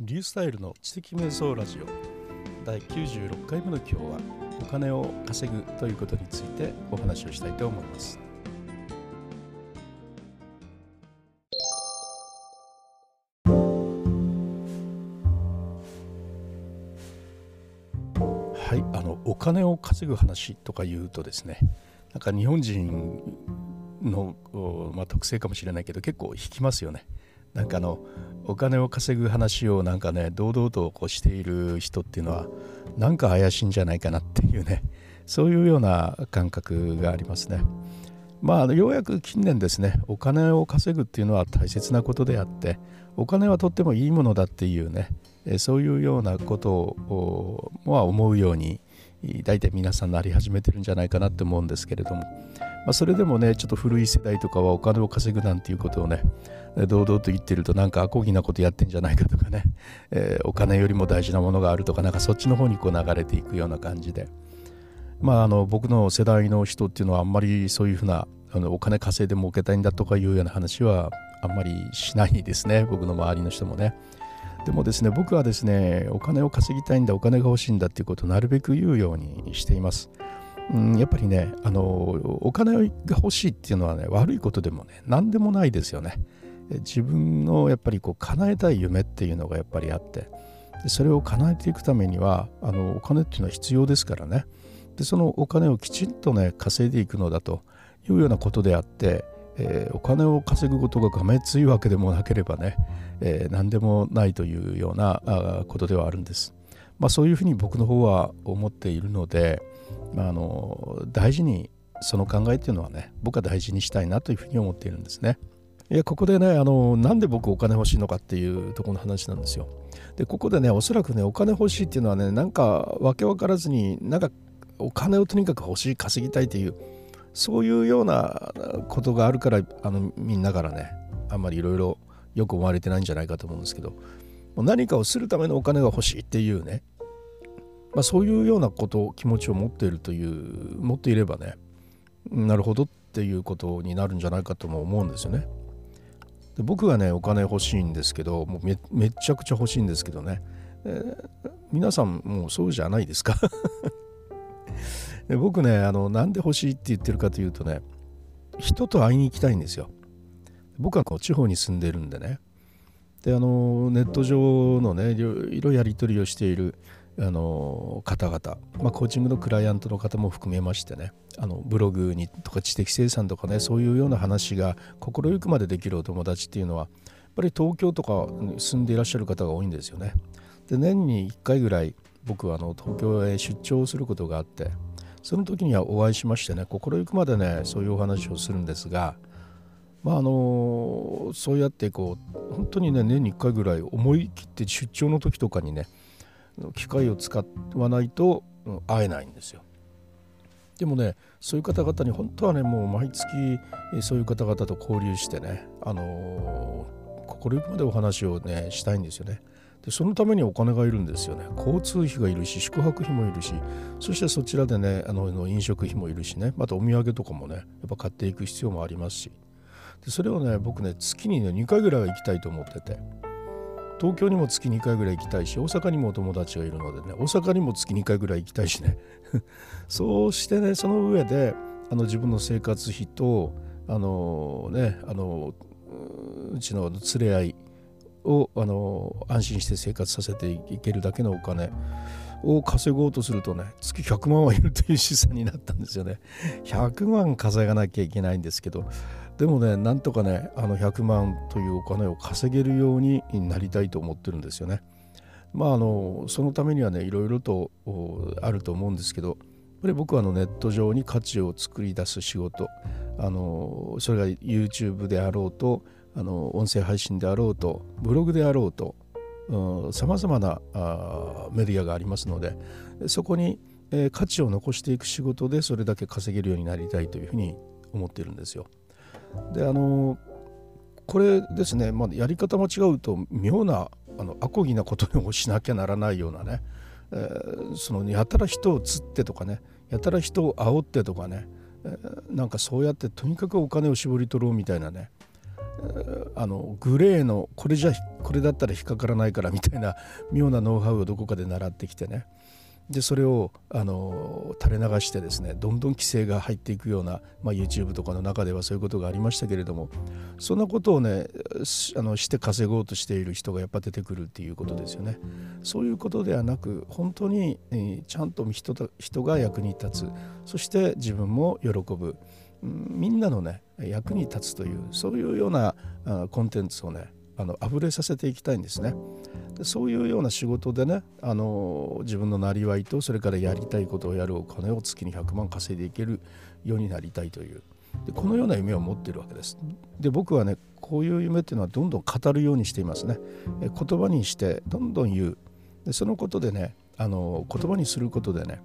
リュースタイルの知的瞑想ラジオ。第96回目の今日はお金を稼ぐということについてお話をしたいと思います。はいあのお金を稼ぐ話とか言うとですねなんか日本人の、まあ、特性かもしれないけど結構引きますよね。なんかあのお金を稼ぐ話をなんかね堂々とこうしている人っていうのはなんか怪しいんじゃないかなっていうね そういうような感覚がありますね。まあようやく近年ですねお金を稼ぐっていうのは大切なことであってお金はとってもいいものだっていうねそういうようなことをは思うように大体皆さんなり始めてるんじゃないかなって思うんですけれどもまあ、それでもねちょっと古い世代とかはお金を稼ぐなんていうことをね堂々と言ってるとなんかアコギなことやってんじゃないかとかね、えー、お金よりも大事なものがあるとかなんかそっちの方にこう流れていくような感じでまああの僕の世代の人っていうのはあんまりそういうふうなあのお金稼いで儲けたいんだとかいうような話はあんまりしないですね僕の周りの人もね。でもですね僕はですねお金を稼ぎたいんだお金が欲しいんだっていうことをなるべく言うようにしています。うん、やっぱりねあのお金が欲しいっていうのはね悪いことでもね何でもないですよね自分のやっぱりこう叶えたい夢っていうのがやっぱりあってそれを叶えていくためにはあのお金っていうのは必要ですからねでそのお金をきちんとね稼いでいくのだというようなことであって、えー、お金を稼ぐことががめついわけでもなければね、えー、何でもないというようなことではあるんです。まあ、そういうふうに僕の方は思っているので、まあ、あの大事にその考えっていうのはね僕は大事にしたいなというふうに思っているんですね。いやここでねあのなんで僕お金欲しいのかっていうとこの話なんですよ。でここでねおそらくねお金欲しいっていうのはねなんか訳分からずになんかお金をとにかく欲しい稼ぎたいというそういうようなことがあるからあのみんなからねあんまりいろいろよく思われてないんじゃないかと思うんですけど何かをするためのお金が欲しいっていうねまあ、そういうようなこと気持ちを持っているという持っていればねなるほどっていうことになるんじゃないかとも思うんですよね。で僕がねお金欲しいんですけどもうめめちゃくちゃ欲しいんですけどね、えー、皆さんもうそうじゃないですか で僕ねあのなんで欲しいって言ってるかというとね人と会いに行きたいんですよ。僕はこう地方に住んでるんでねであのネット上のねいろいろやり取りをしているあの方々、まあ、コーチングのクライアントの方も含めましてねあのブログにとか知的生産とかねそういうような話が心ゆくまでできるお友達っていうのはやっぱり東京とかに住んでいらっしゃる方が多いんですよね。で年に1回ぐらい僕はあの東京へ出張することがあってその時にはお会いしましてね心ゆくまでねそういうお話をするんですがまああのそうやってこう本当にね年に1回ぐらい思い切って出張の時とかにね機械を使わないと会えないんですよ。でもねそういう方々に本当はねもう毎月そういう方々と交流してねあの、心ゆくまでお話をねしたいんですよね。でそのためにお金がいるんですよね。交通費がいるし宿泊費もいるしそしてそちらでねあの飲食費もいるしねまたお土産とかもねやっぱ買っていく必要もありますしでそれをね僕ね月にね2回ぐらいは行きたいと思ってて。東京にも月2回ぐらい行きたいし大阪にもお友達がいるのでね大阪にも月2回ぐらい行きたいしね。そうしてねその上であの自分の生活費とあのねあのうちの連れ合いをあの安心して生活させていけるだけのお金を稼ごうとするとね月100万はいるという資産になったんですよね。100万稼がなきゃいけないんですけどでもねなんとかねあの100万というお金を稼げるようになりたいと思ってるんですよね。まああのそのためにはねいろいろとあると思うんですけどやっぱり僕はあのネット上に価値を作り出す仕事あのそれが YouTube であろうとあの音声配信であろうとブログであろうとさまざまなあメディアがありますのでそこに、えー、価値を残していく仕事でそれだけ稼げるようになりたいというふうに思っているんですよ。であのこれですね、まあ、やり方間違うと妙なあのアコギなことをしなきゃならないようなね、えー、そのやたら人を釣ってとかねやたら人を煽ってとかね、えー、なんかそうやってとにかくお金を絞り取ろうみたいなね、えー、あのグレーのこれじゃこれだったら引っかからないからみたいな妙なノウハウをどこかで習ってきてね。でそれをあの垂れ流してですねどんどん規制が入っていくような、まあ、YouTube とかの中ではそういうことがありましたけれどもそんなことをねあのして稼ごうとしている人がやっぱ出てくるっていうことですよね。そういうことではなく本当に、えー、ちゃんと人人が役に立つそして自分も喜ぶ、うん、みんなのね役に立つというそういうようなコンテンツをねあの溢れさせていきたいんですね。でそういうような仕事でねあの自分のなりわいとそれからやりたいことをやるお金を月に100万稼いでいけるようになりたいというでこのような夢を持っているわけです。で僕はねこういう夢っていうのはどんどん語るようにしていますね。え言葉にしてどんどん言うでそのことでねあの言葉にすることでねやっ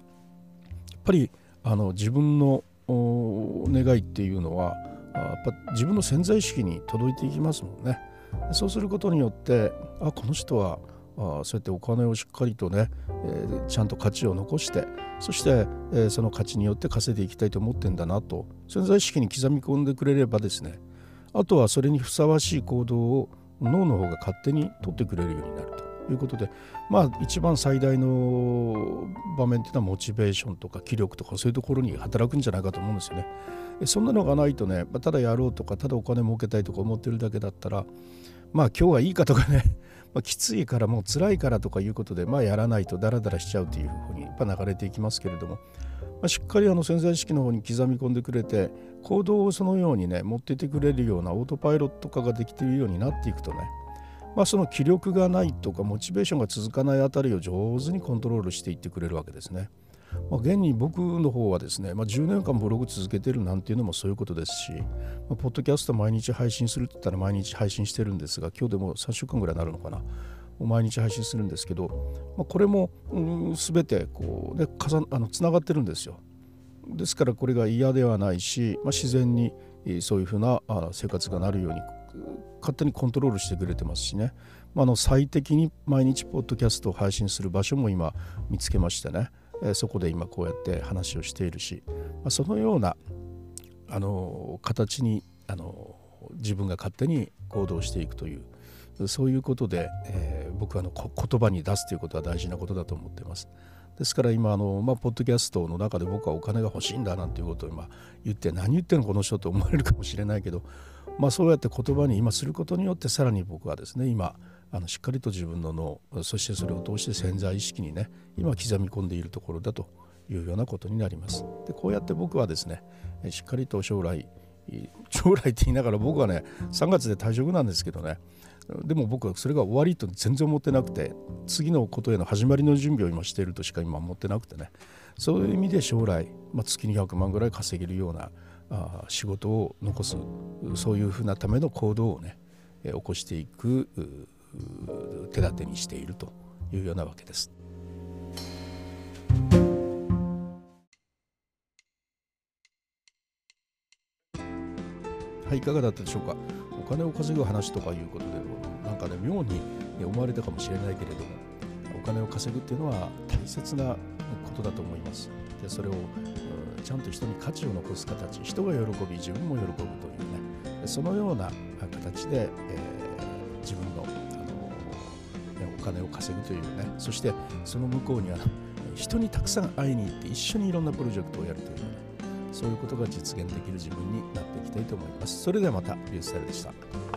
ぱりあの自分の願いっていうのはやっぱ自分の潜在意識に届いていきますもんね。そうすることによってあこの人はあそうやってお金をしっかりとね、えー、ちゃんと価値を残してそして、えー、その価値によって稼いでいきたいと思ってんだなと潜在意識に刻み込んでくれればですねあとはそれにふさわしい行動を脳の方が勝手に取ってくれるようになるということでまあ一番最大の場面っていうのはモチベーションとか気力とかそういうところに働くんじゃないかと思うんですよね。そんなのがないとねまただやろうとかただお金儲けたいとか思ってるだけだったらまあ今日はいいかとかね まあ、きついからもう辛いからとかいうことで、まあ、やらないとダラダラしちゃうというふうにやっぱ流れていきますけれども、まあ、しっかりあの潜在意識の方に刻み込んでくれて行動をそのようにね持っていてくれるようなオートパイロット化ができているようになっていくとねまあ、その気力がないとかモチベーションが続かないあたりを上手にコントロールしていってくれるわけですね。まあ、現に僕の方はですね、まあ、10年間ブログ続けてるなんていうのもそういうことですし、まあ、ポッドキャスト毎日配信するって言ったら毎日配信してるんですが今日でも3週間ぐらいになるのかな。毎日配信するんですけど、まあ、これも、うん、全てこう、ね、重あのつながってるんですよ。ですからこれが嫌ではないし、まあ、自然にそういうふうな生活がなるように勝手にコントロールしてくれてますしね、まあ、の最適に毎日ポッドキャストを配信する場所も今見つけましてね、えそこで今こうやって話をしているし、ま、そのようなあの形にあの自分が勝手に行動していくというそういうことで、えー、僕はあの言葉に出すということは大事なことだと思っています。ですから今あの、まあ、ポッドキャストの中で僕はお金が欲しいんだなんていうことを今言って何言ってんのこの人と思われるかもしれないけど、まあ、そうやって言葉に今することによってさらに僕はですね今あのしっかりと自分の脳そしてそれを通して潜在意識にね今刻み込んでいるところだというようなことになります。でこうやって僕はですねしっかりと将来将来って言いながら僕はね3月で退職なんですけどねでも僕はそれが終わりと全然思ってなくて次のことへの始まりの準備を今しているとしか今思ってなくてねそういう意味で将来、まあ、月に100万ぐらい稼げるようなあ仕事を残すそういうふうなための行動をね起こしていく手立てにしているというようなわけです。はい、いかがだったでしょうか？お金を稼ぐ話とかいうことでなんかね妙に思われたかもしれないけれどもお金を稼ぐっていうのは大切なことだと思います。でそれをちゃんと人に価値を残す形人が喜び自分も喜ぶというねそのような形で、えー、自分のあのお金を稼ぐというねそしてその向こうには人にたくさん会いに行って一緒にいろんなプロジェクトをやるというねそういうことが実現できる自分になっていきたいと思います。それではまたリュースタイルでした。